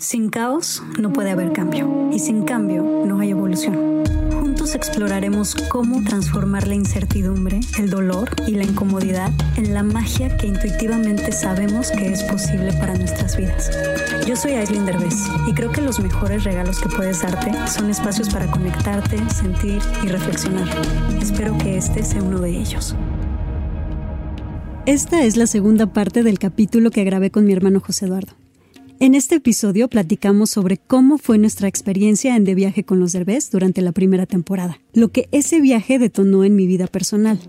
Sin caos no puede haber cambio y sin cambio no hay evolución. Juntos exploraremos cómo transformar la incertidumbre, el dolor y la incomodidad en la magia que intuitivamente sabemos que es posible para nuestras vidas. Yo soy Aislinn Derbez y creo que los mejores regalos que puedes darte son espacios para conectarte, sentir y reflexionar. Espero que este sea uno de ellos. Esta es la segunda parte del capítulo que grabé con mi hermano José Eduardo. En este episodio platicamos sobre cómo fue nuestra experiencia en De Viaje con los Derbez durante la primera temporada, lo que ese viaje detonó en mi vida personal,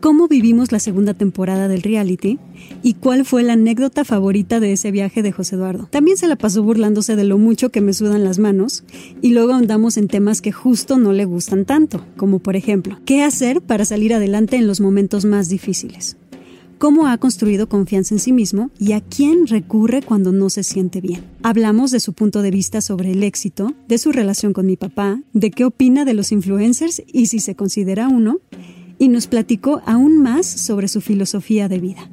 cómo vivimos la segunda temporada del reality y cuál fue la anécdota favorita de ese viaje de José Eduardo. También se la pasó burlándose de lo mucho que me sudan las manos y luego andamos en temas que justo no le gustan tanto, como por ejemplo, ¿qué hacer para salir adelante en los momentos más difíciles? Cómo ha construido confianza en sí mismo y a quién recurre cuando no se siente bien. Hablamos de su punto de vista sobre el éxito, de su relación con mi papá, de qué opina de los influencers y si se considera uno, y nos platicó aún más sobre su filosofía de vida.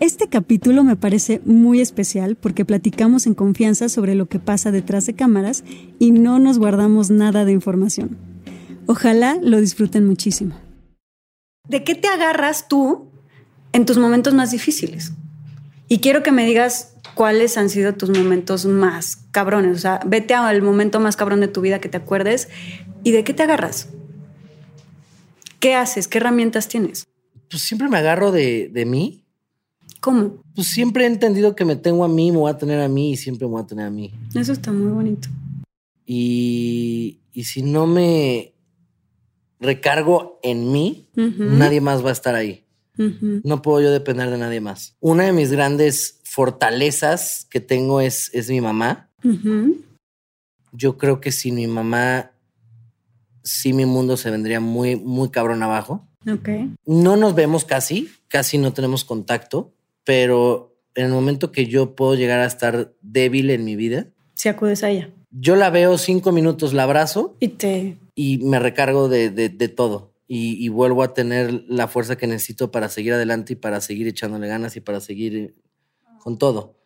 Este capítulo me parece muy especial porque platicamos en confianza sobre lo que pasa detrás de cámaras y no nos guardamos nada de información. Ojalá lo disfruten muchísimo. ¿De qué te agarras tú en tus momentos más difíciles. Y quiero que me digas cuáles han sido tus momentos más cabrones. O sea, vete al momento más cabrón de tu vida que te acuerdes y de qué te agarras. ¿Qué haces? ¿Qué herramientas tienes? Pues siempre me agarro de, mí. ¿Cómo? Pues siempre he entendido que me tengo a mí, me voy a tener a mí y siempre me voy a tener a mí. Eso está muy bonito. Y, y si no me recargo en mí, nadie más va a estar ahí. No puedo yo depender de nadie más. Una de mis grandes fortalezas que tengo es, es mi mamá. Yo creo que sin mi mamá, sí mi mundo se vendría muy, muy cabrón abajo. No nos vemos casi, casi no tenemos contacto, pero en el momento que yo puedo llegar a estar débil en mi vida. Si acudes a ella. Yo la veo cinco minutos, la abrazo. Y te. Y me recargo de, de todo y, vuelvo a tener la fuerza que necesito para seguir adelante y para seguir echándole ganas y para seguir con todo.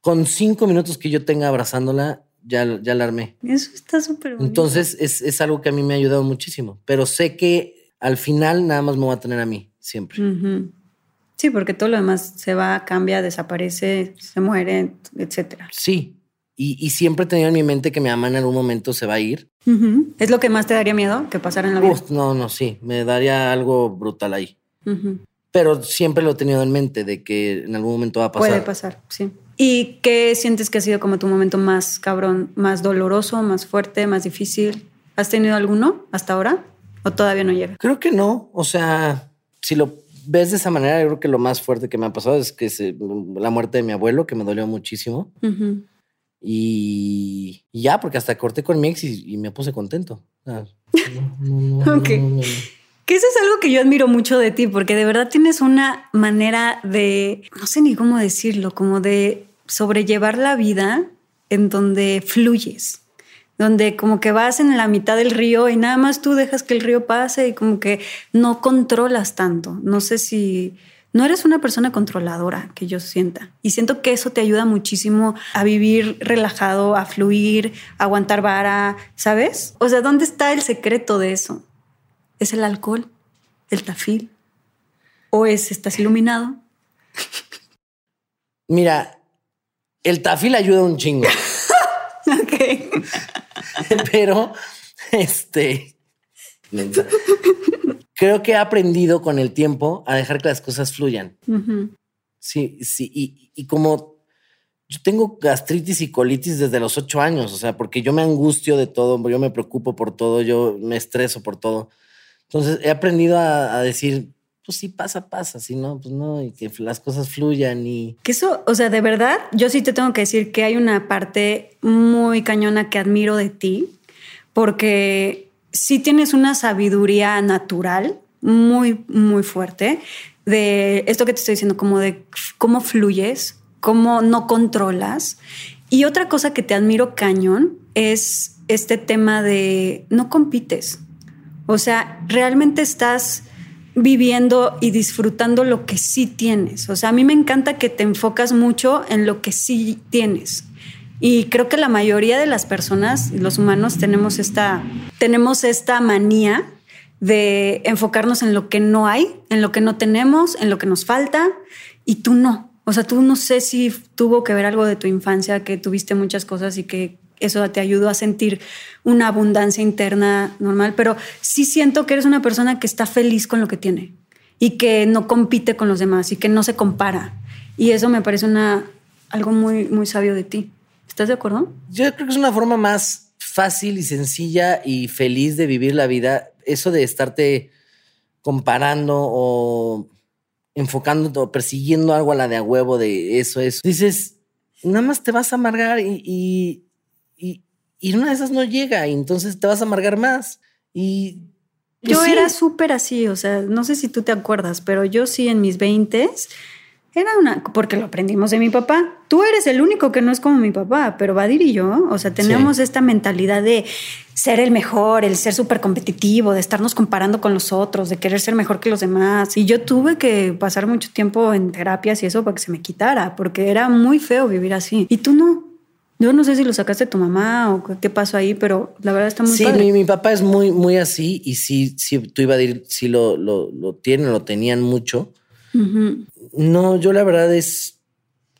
Con cinco minutos que yo tenga abrazándola, ya, ya la armé. Eso está súper Entonces es, es, algo que a mí me ha ayudado muchísimo, pero sé que al final nada más me va a tener a mí, siempre. Sí, porque todo lo demás se va, cambia, desaparece, se muere, etcétera. Sí, y, siempre he tenido en mi mente que mi mamá en algún momento se va a ir. ¿Es lo que más te daría miedo que pasara en la vida? no, no, sí, me daría algo brutal ahí. Pero siempre lo he tenido en mente de que en algún momento va a pasar. Puede pasar, sí. ¿Y qué sientes que ha sido como tu momento más cabrón, más doloroso, más fuerte, más difícil? ¿Has tenido alguno hasta ahora o todavía no llega? Creo que no. O sea, si lo ves de esa manera, yo creo que lo más fuerte que me ha pasado es que la muerte de mi abuelo, que me dolió muchísimo. Y, ya, porque hasta corté con mi ex y, me puse contento. ok. Que eso es algo que yo admiro mucho de ti, porque de verdad tienes una manera de, no sé ni cómo decirlo, como de sobrellevar la vida en donde fluyes, donde como que vas en la mitad del río y nada más tú dejas que el río pase y como que no controlas tanto. No sé si no eres una persona controladora que yo sienta. Y siento que eso te ayuda muchísimo a vivir relajado, a fluir, a aguantar vara, ¿sabes? O sea, ¿dónde está el secreto de eso? ¿Es el alcohol? ¿El tafil? ¿O es estás iluminado? Mira, el tafil ayuda un chingo. ok. Pero, este creo que he aprendido con el tiempo a dejar que las cosas fluyan. Sí, sí. Y, como yo tengo gastritis y colitis desde los ocho años, o sea, porque yo me angustio de todo, yo me preocupo por todo, yo me estreso por todo. Entonces he aprendido a, decir, pues si pasa, pasa, si no, pues no, y que las cosas fluyan y... Que eso, o sea, de verdad, yo sí te tengo que decir que hay una parte muy cañona que admiro de ti, porque sí tienes una sabiduría natural muy, muy fuerte de esto que te estoy diciendo, como de cómo fluyes, cómo no controlas. Y otra cosa que te admiro cañón es este tema de no compites. O sea, realmente estás viviendo y disfrutando lo que sí tienes. O sea, a mí me encanta que te enfocas mucho en lo que sí tienes. Y creo que la mayoría de las personas, los humanos, tenemos esta, tenemos esta manía de enfocarnos en lo que no hay, en lo que no tenemos, en lo que nos falta, y tú no. O sea, tú no sé si tuvo que ver algo de tu infancia, que tuviste muchas cosas y que eso te ayudó a sentir una abundancia interna normal, pero sí siento que eres una persona que está feliz con lo que tiene y que no compite con los demás y que no se compara. Y eso me parece una, algo muy, muy sabio de ti. ¿Estás de acuerdo? Yo creo que es una forma más fácil y sencilla y feliz de vivir la vida. Eso de estarte comparando o enfocando o persiguiendo algo a la de a huevo de eso, eso. Dices, nada más te vas a amargar y, y una de esas no llega y entonces te vas a amargar más. Y pues yo era súper así, o sea, no sé si tú te acuerdas, pero yo sí en mis veintes era una, porque lo aprendimos de mi papá. Tú eres el único que no es como mi papá, pero Vadir y yo, o sea, tenemos esta mentalidad de ser el mejor, el ser súper competitivo, de estarnos comparando con los otros, de querer ser mejor que los demás. Y yo tuve que pasar mucho tiempo en terapias y eso para que se me quitara, porque era muy feo vivir así. Y tú no, yo no sé si lo sacaste de tu mamá o qué pasó ahí, pero la verdad está muy Sí, Mi, papá es muy, muy así y sí, sí, tú iba a decir, sí lo, lo, lo tienen, lo tenían mucho. No, yo la verdad es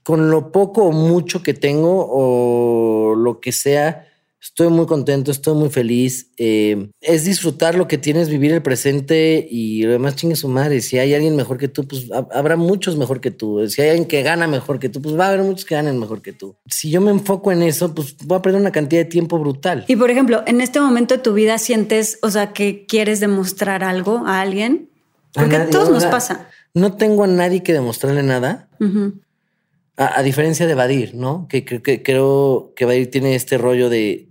con lo poco o mucho que tengo o lo que sea, Estoy muy contento, estoy muy feliz. Eh, es disfrutar lo que tienes, vivir el presente y lo demás chingue su madre. Si hay alguien mejor que tú, pues habrá muchos mejor que tú. Si hay alguien que gana mejor que tú, pues va a haber muchos que ganen mejor que tú. Si yo me enfoco en eso, pues voy a perder una cantidad de tiempo brutal. Y por ejemplo, en este momento de tu vida sientes, o sea, que quieres demostrar algo a alguien. Porque a, todos nos pasa. No tengo a nadie que demostrarle nada. a, diferencia de Vadir, ¿no? Que, que creo que Vadir tiene este rollo de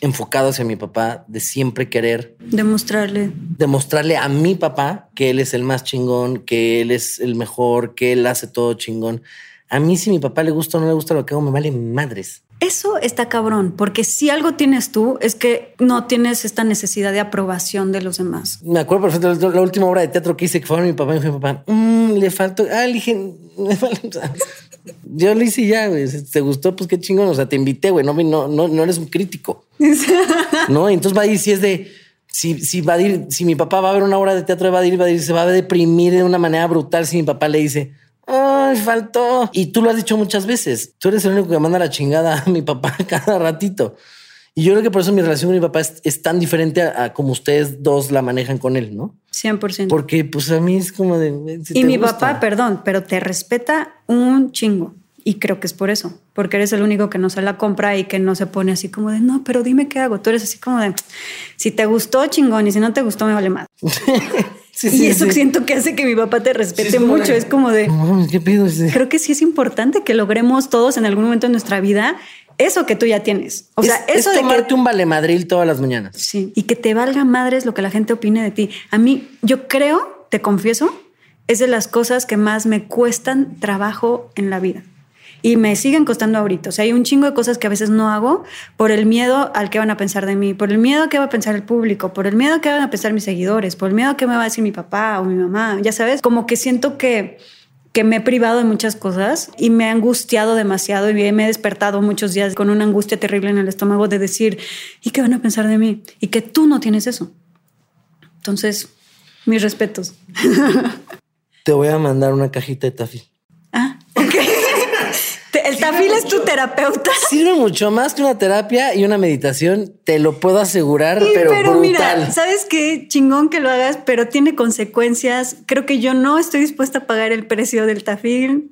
enfocado hacia mi papá, de siempre querer demostrarle. Demostrarle a mi papá que él es el más chingón, que él es el mejor, que él hace todo chingón. A mí si mi papá le gusta o no le gusta lo que hago, me vale madres. Eso está cabrón, porque si algo tienes tú es que no tienes esta necesidad de aprobación de los demás. Me acuerdo perfecto la última obra de teatro que hice que fue mi papá y mi papá, mm, le faltó, ah, le dije, yo lo hice ya, güey. ¿Te gustó? Pues qué chingón. O sea, te invité, güey. No, no, no, no eres un crítico. no, entonces va a ir si es de si, si va a ir, si mi papá va a ver una obra de teatro de Vadir, Vadir se va a deprimir de una manera brutal si mi papá le dice, ay, faltó. Y tú lo has dicho muchas veces. Tú eres el único que manda la chingada a mi papá cada ratito. Y yo creo que por eso mi relación con mi papá es, tan diferente a, como ustedes dos la manejan con él, ¿no? 100%. Porque pues a mí es como de... y mi papá, perdón, pero te respeta un chingo. Y creo que es por eso, porque eres el único que no se la compra y que no se pone así como de, no, pero dime qué hago. Tú eres así como de, si te gustó, chingón, y si no te gustó, me vale más. y eso siento que hace que mi papá te respete mucho. Es como de, ¿qué pido? Creo que sí es importante que logremos todos en algún momento de nuestra vida eso que tú ya tienes. O sea, eso de tomarte un vale madril todas las mañanas. Sí, y que te valga madres lo que la gente opine de ti. A mí, yo creo, te confieso, es de las cosas que más me cuestan trabajo en la vida. Y me siguen costando ahorita. O sea, hay un chingo de cosas que a veces no hago por el miedo al que van a pensar de mí, por el miedo a que va a pensar el público, por el miedo a que van a pensar mis seguidores, por el miedo a que me va a decir mi papá o mi mamá. Ya sabes, como que siento que que me he privado de muchas cosas y me he angustiado demasiado y me he despertado muchos días con una angustia terrible en el estómago de decir, ¿y qué van a pensar de mí? Y que tú no tienes eso. Entonces, mis respetos. Te voy a mandar una cajita de tafil. Tafil es tu terapeuta. Sirve mucho más que una terapia y una meditación, te lo puedo asegurar, pero, pero mira, sabes qué chingón que lo hagas, pero tiene consecuencias. Creo que yo no estoy dispuesta a pagar el precio del tafil.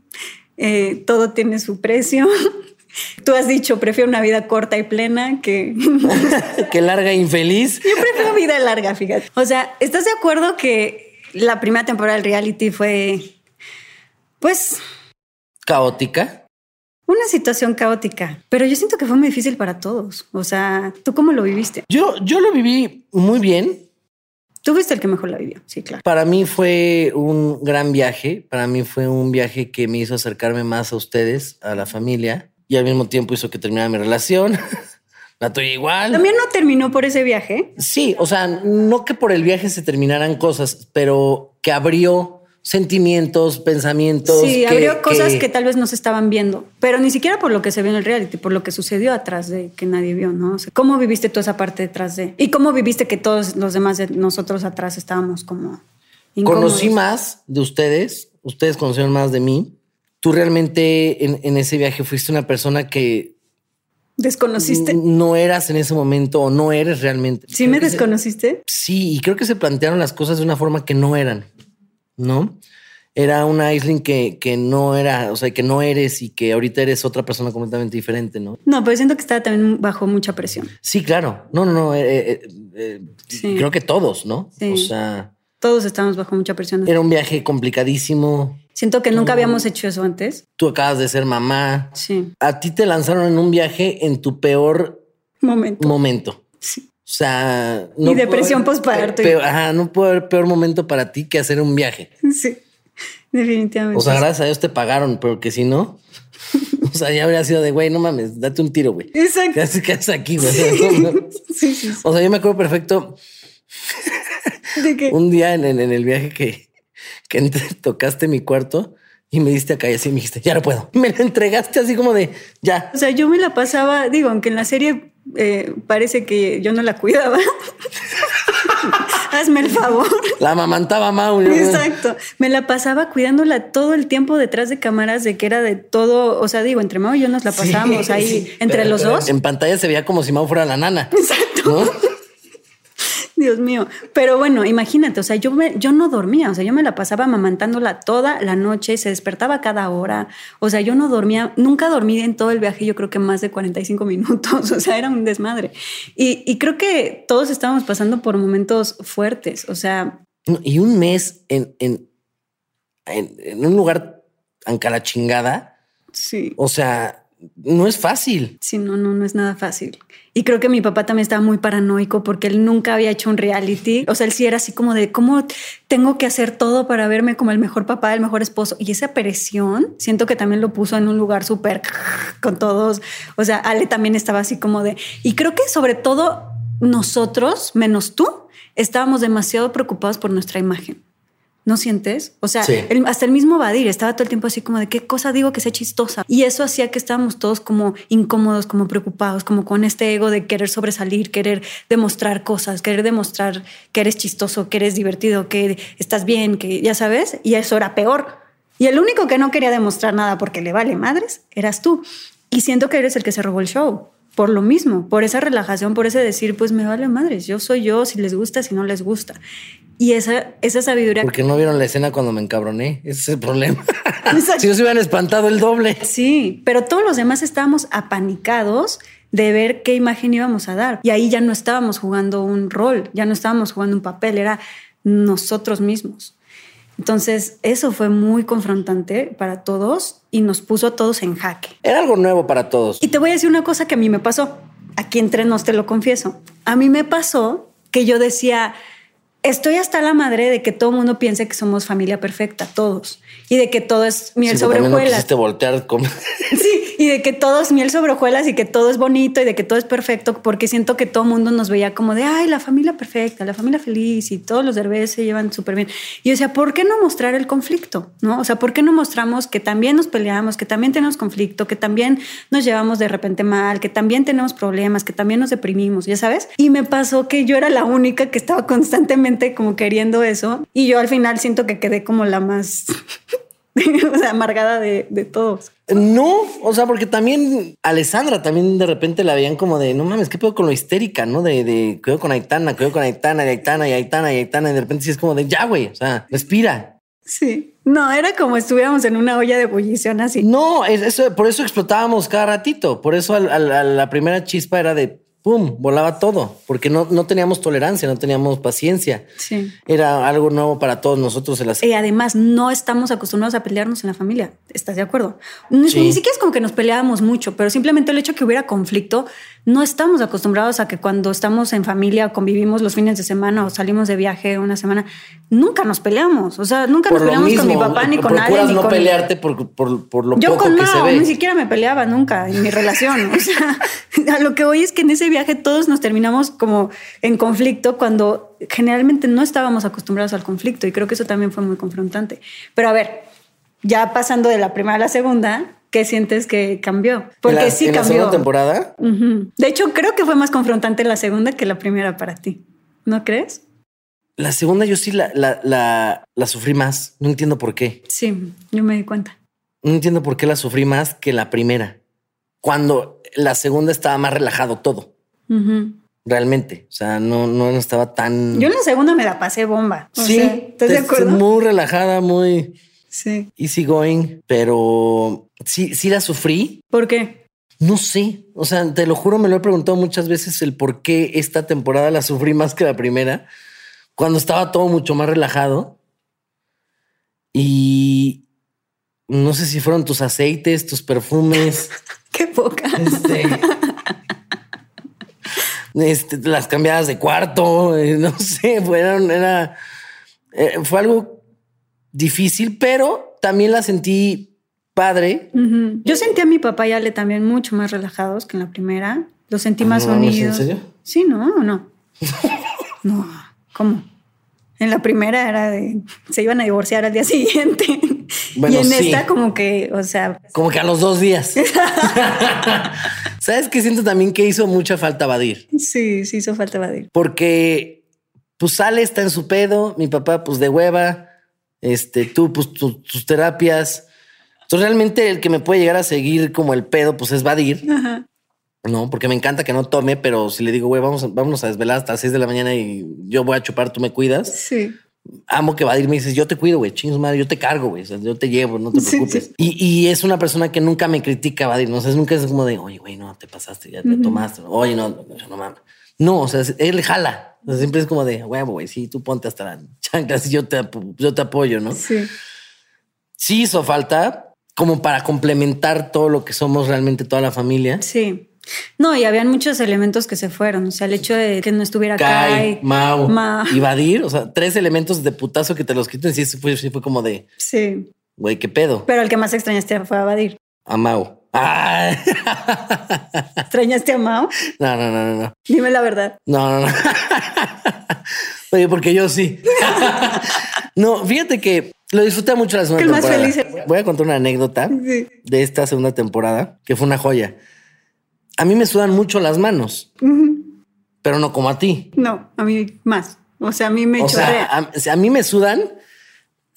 Eh, todo tiene su precio. Tú has dicho, prefiero una vida corta y plena que... que larga e infeliz. Yo prefiero vida larga, fíjate. O sea, ¿estás de acuerdo que la primera temporada del reality fue, pues... Caótica. Una situación caótica, pero yo siento que fue muy difícil para todos. O sea, ¿tú cómo lo viviste? Yo, yo lo viví muy bien. Tú fuiste el que mejor la vivió, sí, claro. Para mí fue un gran viaje. Para mí fue un viaje que me hizo acercarme más a ustedes, a la familia, y al mismo tiempo hizo que terminara mi relación. la tuya igual. También no terminó por ese viaje. Sí, o sea, no que por el viaje se terminaran cosas, pero que abrió sentimientos, pensamientos. Sí, abrió cosas que... tal vez no se estaban viendo, pero ni siquiera por lo que se vio en el reality, por lo que sucedió atrás de que nadie vio, ¿no? ¿Cómo viviste toda esa parte detrás de? ¿Y cómo viviste que todos los demás de nosotros atrás estábamos como... Incómodos? Conocí más de ustedes, ustedes conocieron más de mí. Tú realmente en, en ese viaje fuiste una persona que ¿Desconociste? No eras en ese momento o no eres realmente. ¿Sí me desconociste? sí, y creo que se plantearon las cosas de una forma que no eran. ¿No? Era una Aisling que, que no era, o sea, que no eres y que ahorita eres otra persona completamente diferente, ¿no? No, pero siento que estaba también bajo mucha presión. Sí, claro. No, no, no. Eh, eh, eh, creo que todos, ¿no? O sea. Todos estamos bajo mucha presión. Era un viaje complicadísimo. Siento que nunca habíamos hecho eso antes. Tú acabas de ser mamá. Sí. A ti te lanzaron en un viaje en tu peor momento. Momento. Sí. O sea, no y depresión postparto. Ajá, no puede haber peor momento para ti que hacer un viaje. Sí, definitivamente. O sea, gracias a Dios te pagaron, pero que si no, o sea, ya habría sido de güey, no mames, date un tiro, güey. Exacto. ¿Qué haces, aquí, güey? sí, sí, O sea, yo me acuerdo perfecto. ¿De qué? Un día en, el viaje que, que tocaste mi cuarto y me diste acá y así me dijiste, ya no puedo. Me la entregaste así como de ya. O sea, yo me la pasaba, digo, aunque en la serie eh, parece que yo no la cuidaba. Hazme el favor. La amamantaba Mauro. Exacto. Me la pasaba cuidándola todo el tiempo detrás de cámaras de que era de todo. O sea, digo, entre Mau y yo nos la pasamos ahí entre los dos. En pantalla se veía como si Mau fuera la nana. Exacto. Dios mío. Pero bueno, imagínate, o sea, yo, me, yo no dormía, o sea, yo me la pasaba amamantándola toda la noche, se despertaba cada hora, o sea, yo no dormía, nunca dormí en todo el viaje, yo creo que más de 45 minutos, o sea, era un desmadre. Y, creo que todos estábamos pasando por momentos fuertes, o sea... Y un mes en, en, en, un lugar la chingada. Sí. O sea, no es fácil. Sí, no, no, no es nada fácil. Y creo que mi papá también estaba muy paranoico porque él nunca había hecho un reality. O sea, él sí era así como de cómo tengo que hacer todo para verme como el mejor papá, el mejor esposo. Y esa presión, siento que también lo puso en un lugar súper con todos. O sea, Ale también estaba así como de... Y creo que sobre todo nosotros, menos tú, estábamos demasiado preocupados por nuestra imagen. ¿No sientes? O sea, hasta el mismo Badir estaba todo el tiempo así como de qué cosa digo que sea chistosa. Y eso hacía que estábamos todos como incómodos, como preocupados, como con este ego de querer sobresalir, querer demostrar cosas, querer demostrar que eres chistoso, que eres divertido, que estás bien, que ya sabes. Y eso era peor. Y el único que no quería demostrar nada porque le vale madres eras tú. Y siento que eres el que se robó el show por lo mismo, por esa relajación, por ese decir, pues me vale madres, yo soy yo, si les gusta, si no les gusta. Y esa, esa sabiduría. Porque no vieron la escena cuando me encabroné. Ese es el problema. si no se hubieran espantado el doble. Sí, pero todos los demás estábamos apanicados de ver qué imagen íbamos a dar. Y ahí ya no estábamos jugando un rol, ya no estábamos jugando un papel, era nosotros mismos. Entonces, eso fue muy confrontante para todos y nos puso a todos en jaque. Era algo nuevo para todos. Y te voy a decir una cosa que a mí me pasó. Aquí entre nos te lo confieso. A mí me pasó que yo decía, estoy hasta la madre de que todo el mundo piense que somos familia perfecta, todos, y de que todo es miel sobre hojuelas. No voltear. Sí, y de que todo es miel sobre hojuelas y que todo es bonito y de que todo es perfecto, porque siento que todo el mundo nos veía como de, ay, la familia perfecta, la familia feliz y todos los derbés se llevan súper bien. Y yo decía, ¿por qué no mostrar el conflicto? ¿No? O sea, ¿por qué no mostramos que también nos peleamos, que también tenemos conflicto, que también nos llevamos de repente mal, que también tenemos problemas, que también nos deprimimos, ya sabes? Y me pasó que yo era la única que estaba constantemente como queriendo eso y yo al final siento que quedé como la más o sea, amargada de, de, todos. No, o sea, porque también Alessandra también de repente la veían como de no mames, ¿qué pedo con lo histérica? ¿No? De, de cuidado con Aitana, cuidado con Aitana, y Aitana, y Aitana, y Aitana, y de repente sí es como de ya, güey, o sea, respira. Sí, no, era como estuviéramos en una olla de ebullición así. No, eso, por eso explotábamos cada ratito. Por eso a, la primera chispa era de ¡pum! volaba todo, porque no, no teníamos tolerancia, no teníamos paciencia. Sí. Era algo nuevo para todos nosotros. En las... Y además, no estamos acostumbrados a pelearnos en la familia. ¿Estás de acuerdo? Ni, Sí. ni siquiera es como que nos peleábamos mucho, pero simplemente el hecho que hubiera conflicto, no estamos acostumbrados a que cuando estamos en familia, convivimos los fines de semana o salimos de viaje una semana, nunca nos peleamos. O sea, nunca nos por lo peleamos mismo, con mi papá ni con nadie. Ni no con... pelearte por, por, por lo Yo poco con que se Mao ve. ni siquiera me peleaba nunca en mi relación. O sea, a lo que voy es que en ese viaje todos nos terminamos como en conflicto cuando generalmente no estábamos acostumbrados al conflicto y creo que eso también fue muy confrontante. Pero a ver, ya pasando de la primera a la segunda, ¿qué sientes que cambió? Porque la, sí en la cambió. segunda temporada. De hecho, creo que fue más confrontante la segunda que la primera para ti. ¿No crees? la segunda yo sí la, la, la, la sufrí más. No entiendo por qué. Sí, yo me di cuenta. No entiendo por qué la sufrí más que la primera. Cuando la segunda estaba más relajado todo. Ujú. Realmente. O sea, no, no estaba tan. Yo en la segunda me la pasé bomba. O sí, sea, ¿estás de acuerdo? muy relajada, muy Sí. easy going, pero sí, sí la sufrí. ¿Por qué? No sé, o sea, te lo juro, me lo he preguntado muchas veces el por qué esta temporada la sufrí más que la primera, cuando estaba todo mucho más relajado. Y no sé si fueron tus aceites, tus perfumes, Qué poca. este, este, las cambiadas de cuarto, eh, no sé, fueron, era, eh, fue algo difícil, pero también la sentí padre. Yo sentí a mi papá y Ale también mucho más relajados que en la primera. Los sentí Ah, más no mames, ¿en unidos. serio? Sí, ¿no? ¿O no? no. ¿Cómo? En la primera era de se iban a divorciar al día siguiente. Bueno, y en sí. esta como que, o sea, Como que a los dos días. ¿Sabes qué siento también que hizo mucha falta Badir? sí, sí hizo falta evadir. Porque pues sale, está en su pedo, mi papá pues de hueva, este, tú pues tu- tus terapias. Entonces realmente el que me puede llegar a seguir como el pedo pues es Badir, Ajá. ¿no? Porque me encanta que no tome, pero si le digo, güey, vamos, a- vámonos a desvelar hasta las 6 de la mañana y yo voy a chupar, tú me cuidas. Sí. Amo que Badir me dices, yo te cuido, güey, chingos madre, yo te cargo, güey, o sea, yo te llevo, no te preocupes. sí. Y, y es una persona que nunca me critica, Badir, no o sea, nunca es como de, oye, güey, no, te pasaste, ya te tomaste, oye, no, no, no mames. No, o sea, él jala, o sea, siempre es como de, huevo, güey, sí, tú ponte hasta la chanclas y yo te, yo te apoyo, ¿no? Sí. Sí hizo falta como para complementar todo lo que somos realmente toda la familia. Sí. No, y habían muchos elementos que se fueron. O sea, el hecho de que no estuviera Kai, Kai, Mau Ma- y Badir, o sea, tres elementos de putazo que te los quiten, sí, sí fue, sí fue como de, Sí. güey, qué pedo, Pero el que más extrañaste fue a Badir. a Mau. Ah. ¿Extrañaste a Mao? No, no, no, no, no. Dime la verdad. No, no, no. Oye, porque yo sí. no, fíjate que lo disfruté mucho la segunda Que el más temporada. feliz Voy a contar una anécdota Sí. de esta segunda temporada que fue una joya. A mí me sudan mucho las manos, pero no como a ti. No, a mí más. O sea, a mí me O sea, a, mí me sudan,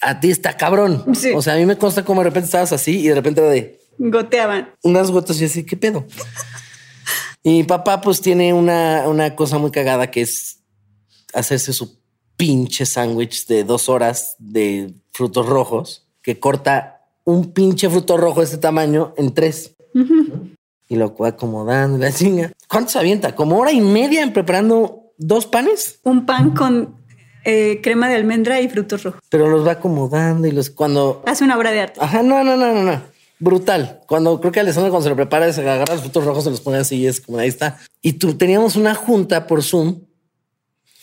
a ti está cabrón. Sí. O sea, a mí me consta como de repente estabas así y de repente era de Goteaban. unas gotas y así, ¿qué pedo? Y mi papá pues tiene una, una cosa muy cagada que es hacerse su pinche sándwich de dos horas de frutos rojos que corta un pinche fruto rojo de este tamaño en tres. Y lo acomodando la chinga. ¿Cuánto se avienta? Como hora y media en preparando dos panes, Un pan con eh, crema de almendra y frutos rojos. pero los va acomodando y los cuando Hace una obra de arte. Ajá, no, no, no, no, no. Brutal. Cuando creo que Alessandro cuando se lo prepara, se agarra los frutos rojos, se los pone así y es como ahí está. Y tú teníamos una junta por Zoom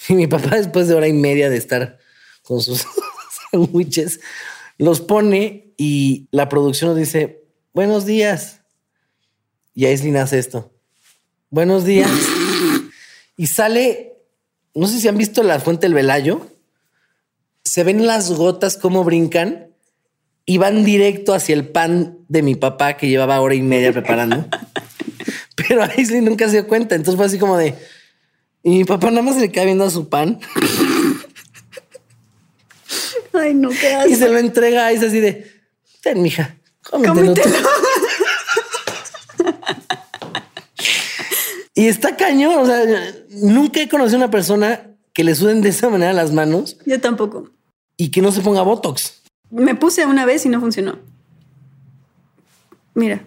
y mi papá después de hora y media de estar con sus sándwiches, los pone y la producción nos dice, buenos días. Y Aislinn hace esto. Buenos días. y sale, no sé si han visto la fuente del Velayo. Se ven las gotas cómo brincan y van directo hacia el pan de mi papá que llevaba hora y media preparando. Pero Aislinn nunca se dio cuenta. Entonces fue así como de. Y mi papá nada más se le queda viendo a su pan Ay, no, qué y se lo entrega a Aislinn así de. Ten, mija, cómetelo tú". Cómetelo. Y está cañón. O sea, nunca he conocido a una persona que le suden de esa manera las manos Yo tampoco. y que no se ponga botox. Me puse una vez y no funcionó. Mira.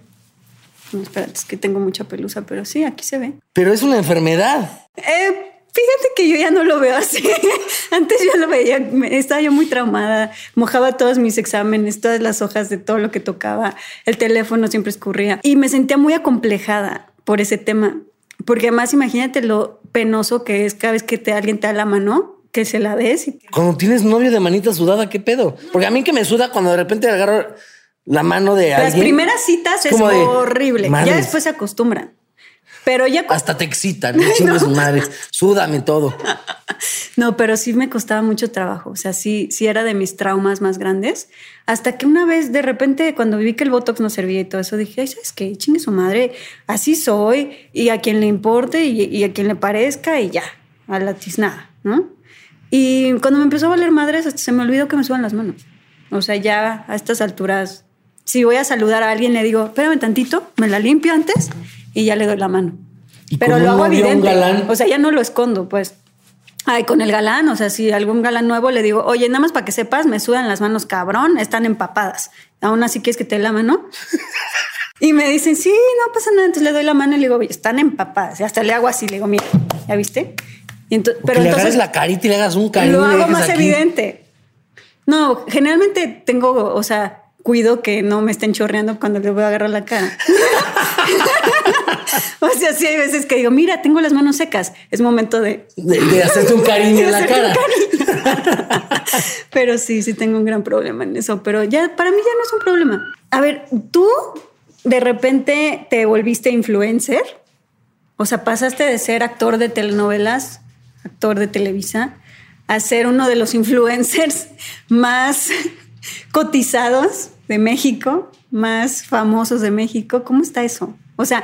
No, espérate, es que tengo mucha pelusa, pero sí, aquí se ve. Pero es una enfermedad. Eh, Fíjate que yo ya no lo veo así. Antes yo lo veía, estaba yo muy traumada, mojaba todos mis exámenes, todas las hojas de todo lo que tocaba, el teléfono siempre escurría y me sentía muy acomplejada por ese tema. Porque además imagínate lo penoso que es cada vez que te, alguien te da la mano, que se la des. Y... Cuando tienes novio de manita sudada, ¿qué pedo? Porque a mí que me suda cuando de repente agarro la mano de alguien. Las primeras citas es horrible. Ya después se acostumbran. Pero ya. Hasta te excitan, no. su madre. Súdame todo. No, pero sí me costaba mucho trabajo. O sea, sí, sí era de mis traumas más grandes. Hasta que una vez, de repente, cuando vi que el Botox no servía y todo eso, dije, Ay, ¿sabes qué? Chingue su madre. Así soy. Y a quien le importe y, a quien le parezca y ya. A la tiznada, ¿no? Y cuando me empezó a valer madres, hasta se me olvidó que me suban las manos. O sea, ya a estas alturas, si voy a saludar a alguien, le digo, espérame tantito, me la limpio antes y ya le doy la mano. Pero lo hago evidente. O sea, ya no lo escondo, pues. Ay, con el galán, o sea, si algún galán nuevo le digo, oye, nada más para que sepas, me sudan las manos, cabrón, están empapadas. Aún así quieres que te dé la mano. y me dicen, sí, no pasa nada. Entonces le doy la mano y le digo, oye, están empapadas. Y hasta le hago así, le digo, mira, ¿ya viste? Y entonces, pero le entonces la carita y le hagas un cariño. Lo hago más evidente. No, generalmente tengo, o sea, cuido que no me estén chorreando cuando le voy a agarrar la cara. o sea, sí hay veces que digo, mira, tengo las manos secas. Es momento de... De, hacerte un cariño en la cara. pero sí, sí tengo un gran problema en eso. Pero ya, para mí ya no es un problema. A ver, tú de repente te volviste influencer. O sea, pasaste de ser actor de telenovelas, actor de Televisa, a ser uno de los influencers más cotizados de México, más famosos de México. ¿Cómo está eso? O sea,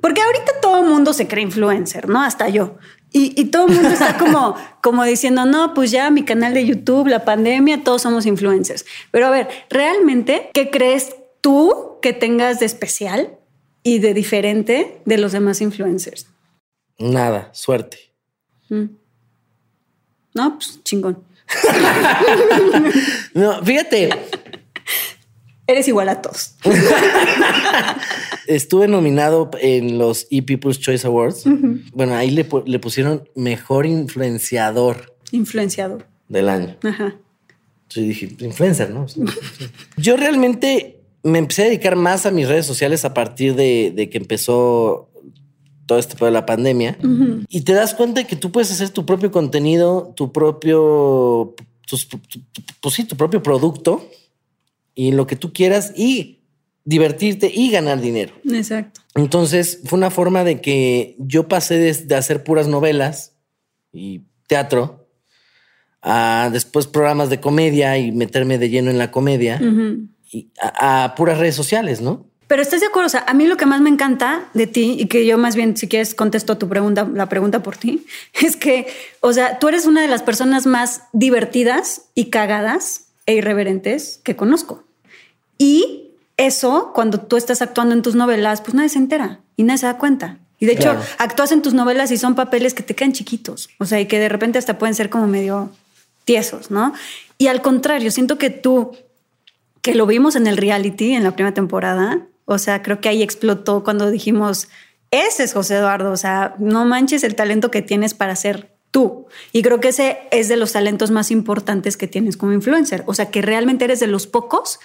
porque ahorita todo el mundo se cree influencer, ¿no? Hasta yo. Y, todo el mundo está como, como diciendo, no, pues ya mi canal de YouTube, la pandemia, todos somos influencers. Pero a ver, ¿realmente qué crees tú que tengas de especial y de diferente de los demás influencers? Nada, suerte. Mm. No, pues chingón. no, fíjate. Eres igual a todos. Estuve nominado en los E People's Choice Awards. Bueno, ahí le, pusieron mejor influenciador. Influenciador. Del año. Ajá. Yo dije, influencer, ¿no? Yo realmente me empecé a dedicar más a mis redes sociales a partir de, que empezó todo este de la pandemia. Y te das cuenta de que tú puedes hacer tu propio contenido, tu propio, pues sí, tu propio producto y lo que tú quieras y divertirte y ganar dinero. Exacto. Entonces fue una forma de que yo pasé de, hacer puras novelas y teatro a después programas de comedia y meterme de lleno en la comedia y a, puras redes sociales, ¿no? Pero estás de acuerdo, o sea, a mí lo que más me encanta de ti y que yo más bien, si quieres, contesto tu pregunta, la pregunta por ti, es que, o sea, tú eres una de las personas más divertidas y cagadas e irreverentes que conozco. Y eso, cuando tú estás actuando en tus novelas, pues nadie se entera y nadie se da cuenta. Y de hecho, actúas en tus novelas y son papeles que te quedan chiquitos. O sea, y que de repente hasta pueden ser como medio tiesos, ¿no? Y al contrario, siento que tú, que lo vimos en el reality en la primera temporada, o sea, creo que ahí explotó cuando dijimos, ese es José Eduardo, o sea, no manches el talento que tienes para ser tú. Y creo que ese es de los talentos más importantes que tienes como influencer. O sea, que realmente eres de los pocos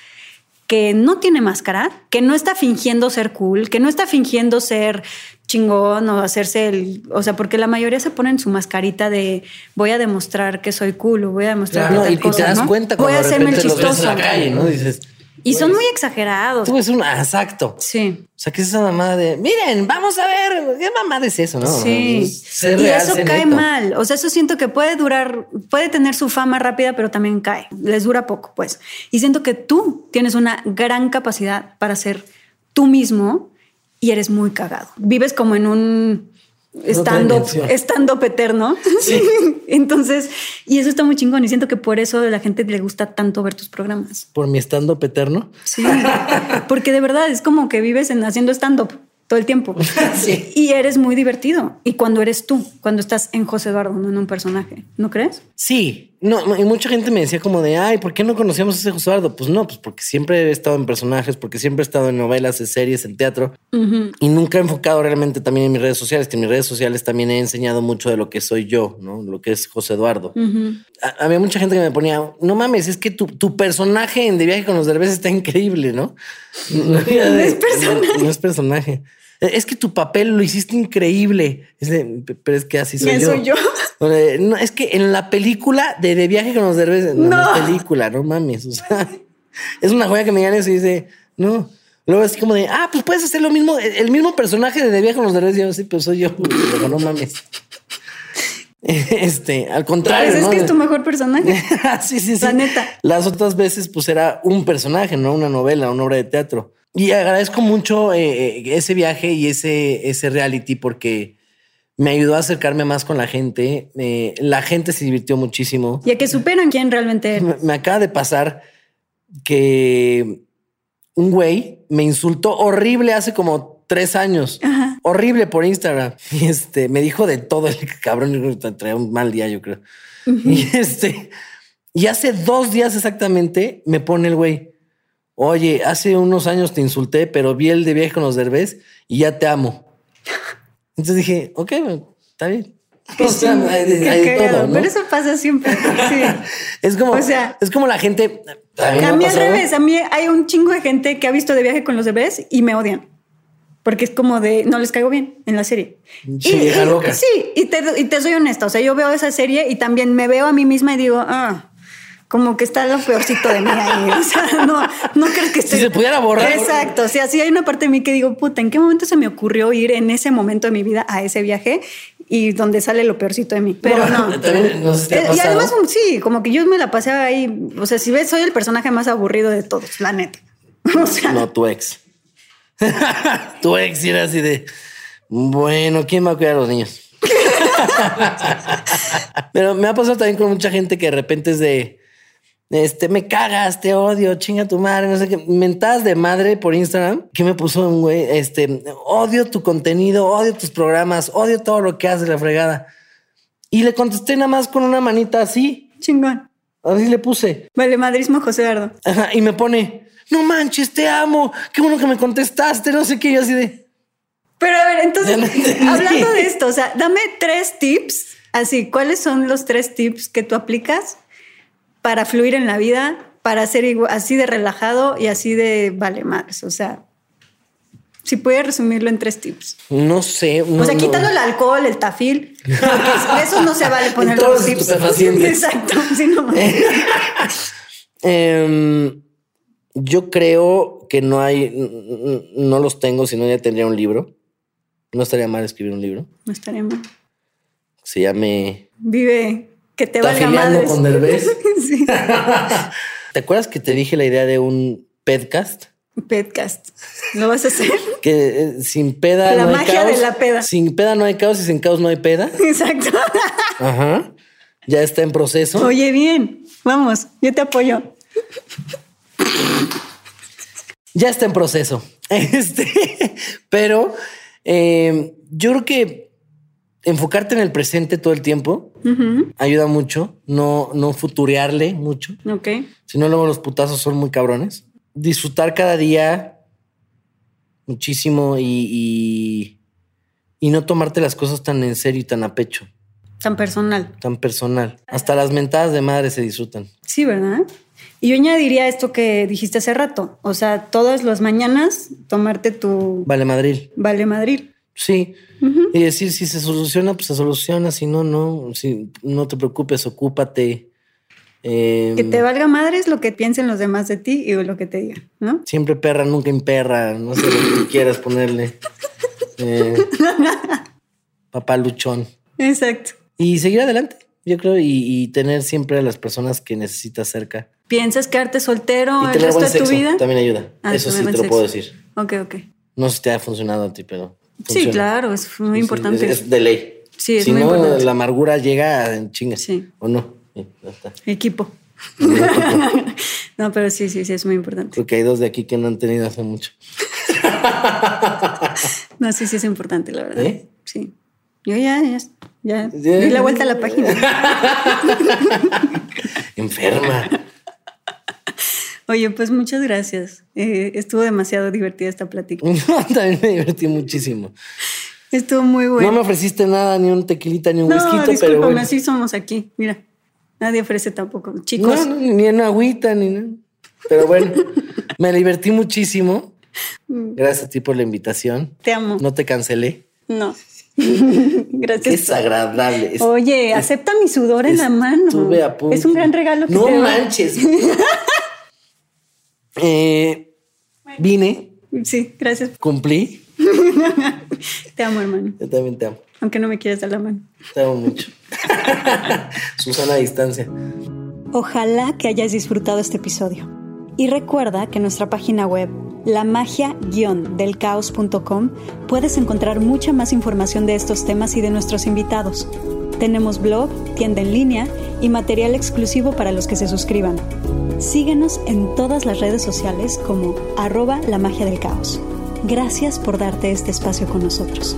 que no tiene máscara, que no está fingiendo ser cool, que no está fingiendo ser chingón o hacerse el, o sea, porque la mayoría se ponen su mascarita de voy a demostrar que soy cool o voy a demostrar que y, te das cuenta cuando voy a hacerme el chistoso. en la calle, ¿no? Dices, y son muy exagerados. Tú es un exacto. Sí. O sea, que es esa mamada de miren, vamos a ver qué mamada es eso, ¿no? Sí. y eso cae mal. O sea, eso siento que puede durar, puede tener su fama rápida, pero también cae. Les dura poco, pues. Y siento que tú tienes una gran capacidad para ser tú mismo y eres muy cagado. Vives como en un estando, estando eterno. Sí. Entonces, y eso está muy chingón. Y siento que por eso a la gente le gusta tanto ver tus programas. ¿Por mi stand-up eterno? Sí. Porque de verdad es como que vives en, haciendo stand-up todo el tiempo. Sí. Y eres muy divertido. Y cuando eres tú, cuando estás en José Eduardo, no en un personaje, ¿no crees? Sí. No, y mucha gente me decía como de, ay, ¿por qué no conocíamos a ese José Eduardo? Pues no, pues porque siempre he estado en personajes, porque siempre he estado en novelas, en series, en teatro y nunca he enfocado realmente también en mis redes sociales, que en mis redes sociales también he enseñado mucho de lo que soy yo, ¿no? Lo que es José Eduardo. Había mucha gente que me ponía, no mames, es que tu, tu personaje en De Viaje con los Derbez está increíble, ¿no? No, es personaje. No, es personaje. Es que tu papel lo hiciste increíble. pero es que así soy yo. soy yo. No, es que en la película de, de Viaje con los Derbez, no, no. es película, no mames. O sea, es una joya que me eso y dice, no. Luego así como de, ah, pues puedes hacer lo mismo, el mismo personaje de De Viaje con los Derbez. Y yo, sí, pues soy yo. Pero no mames. Este, al contrario. Pues es que es tu mejor personaje. sí, sí, sí. La neta. Las otras veces, pues era un personaje, no una novela, una obra de teatro. Y agradezco mucho eh, ese viaje y ese, ese reality porque me ayudó a acercarme más con la gente. Eh, la gente se divirtió muchísimo. Y a que superan quién realmente Me, me acaba de pasar que un güey me insultó horrible hace como tres años. Ajá. Horrible por Instagram. Y este me dijo de todo el cabrón. Traía un mal día, yo creo. Y este, y hace dos días exactamente me pone el güey. Oye, hace unos años te insulté, pero vi el de viaje con los derbés y ya te amo. Entonces dije, ok, está bien. O sea, hay hay todo, ¿no? Pero eso pasa siempre. Sí. es como, O sea, es como la gente. A mí A mí al revés, a mí hay un chingo de gente que ha visto de viaje con los bebés y me odian. Porque es como de no les caigo bien en la serie. Sí, vieja loca. sí, y te, y te soy honesta. O sea, yo veo esa serie y también me veo a mí misma y digo, ah, como que está lo peorcito de mí ahí. O sea, no, no crees que esté. Si se pudiera borrar. Exacto. O sea, sí hay una parte de mí que digo, puta, ¿en qué momento se me ocurrió ir en ese momento de mi vida a ese viaje? Y donde sale lo peorcito de mí. Pero no. Te Eh, y además, sí, como que yo me la pasé ahí. O sea, si ves, soy el personaje más aburrido de todos, la neta. O sea, No, tu ex. tu ex era así de. Bueno, ¿quién va a cuidar a los niños? Pero me ha pasado también con mucha gente que de repente es de. Este, me cagas, te odio, chinga tu madre, no sé qué. Mentadas de madre por Instagram. que me puso un güey? Este, odio tu contenido, odio tus programas, odio todo lo que haces, la fregada. Y le contesté nada más con una manita así. chingón. Así le puse. Vale, madrismo José Dardo. Ajá, y me pone, no manches, te amo. Qué bueno que me contestaste, no sé qué. Yo así de. Pero a ver, entonces, hablando de esto, o sea, dame tres tips. Así, ¿cuáles son los tres tips que tú aplicas para fluir en la vida, para ser igual- así de relajado y así de vale madres? O sea, si puedes resumirlo en tres tips. No sé. O sea, quitando el alcohol, el tafil, eso no se vale poner los tips. Exacto, sí, no. Em, yo creo que no hay, no los tengo, si no ya tendría un libro. No estaría mal escribir un libro. No estaría mal. Se llame Vive, que te valga madres. con Derbez. sí. ¿Te acuerdas que te dije la idea de un podcast? Podcast. ¿Lo vas a hacer? Que eh, sin peda La no hay magia caos. de la peda. Sin peda no hay caos y sin caos no hay peda. Exacto. Ajá. Ya está en proceso. Oye, bien. Vamos, yo te apoyo. Ya está en proceso. Este, pero eh, yo creo que enfocarte en el presente todo el tiempo Ayuda mucho. No, no futurearle mucho. Ok. Si no, luego los putazos son muy cabrones. Disfrutar cada día muchísimo y, y, y no tomarte las cosas tan en serio y tan a pecho, Tan personal. tan personal. Hasta las mentadas de madre se disfrutan. Sí, ¿verdad? Y yo añadiría esto que dijiste hace rato. O sea, todas las mañanas tomarte tu Vale, Madrid. Vale Madrid. Sí. Y decir, si se soluciona, pues se soluciona. Si no, no. Si no te preocupes, ocúpate. Eh, Que te valga madres lo que piensen los demás de ti y lo que te digan, ¿no? Siempre perra, nunca imperra. No sé lo que quieras ponerle. Eh, papá luchón. Exacto. Y seguir adelante, yo creo, y, y tener siempre a las personas que necesitas cerca. ¿Piensas quedarte soltero y el resto buen de tu vida? también ayuda. Ah, Eso sí te lo puedo decir. Ok, ok. No sé si te ha funcionado a ti, pero. Sí, claro, es muy Sí, importante. Es, es de ley. Sí, es si muy no, importante. la amargura llega en chingas. Sí. ¿O no? Sí, ya está. Equipo. no, pero sí, sí, sí, es muy importante. Creo que hay dos de aquí que no han tenido hace mucho. No, sí, sí es importante, la verdad. ¿Eh? Sí. Yo ya, ya, ya. Ya. Di la vuelta a la página. enferma. Oye, pues muchas gracias. Eh, estuvo demasiado divertida esta plática. También me divertí muchísimo. Estuvo muy bueno. No me ofreciste nada, ni un tequilita, ni un no, whisky, pero bueno. así somos aquí. Mira, nadie ofrece tampoco. Chicos. No, ni en agüita, ni nada. Pero bueno, me divertí muchísimo. Mm. Gracias a ti por la invitación. Te amo. No te cancelé. No. Gracias. Es agradable. Oye, acepta mi sudor en la mano. Es un gran regalo. Que no manches. Eh, vine. Sí, gracias. Cumplí. te amo, hermano. Yo también te amo. Aunque no me quieras dar la mano. Te amo mucho. Susana a distancia. Ojalá que hayas disfrutado este episodio. Y recuerda que en nuestra página web, lamagia-delcaos.com, puedes encontrar mucha más información de estos temas y de nuestros invitados. Tenemos blog, tienda en línea y material exclusivo para los que se suscriban. Síguenos en todas las redes sociales como arroba la magia del caos. Gracias por darte este espacio con nosotros.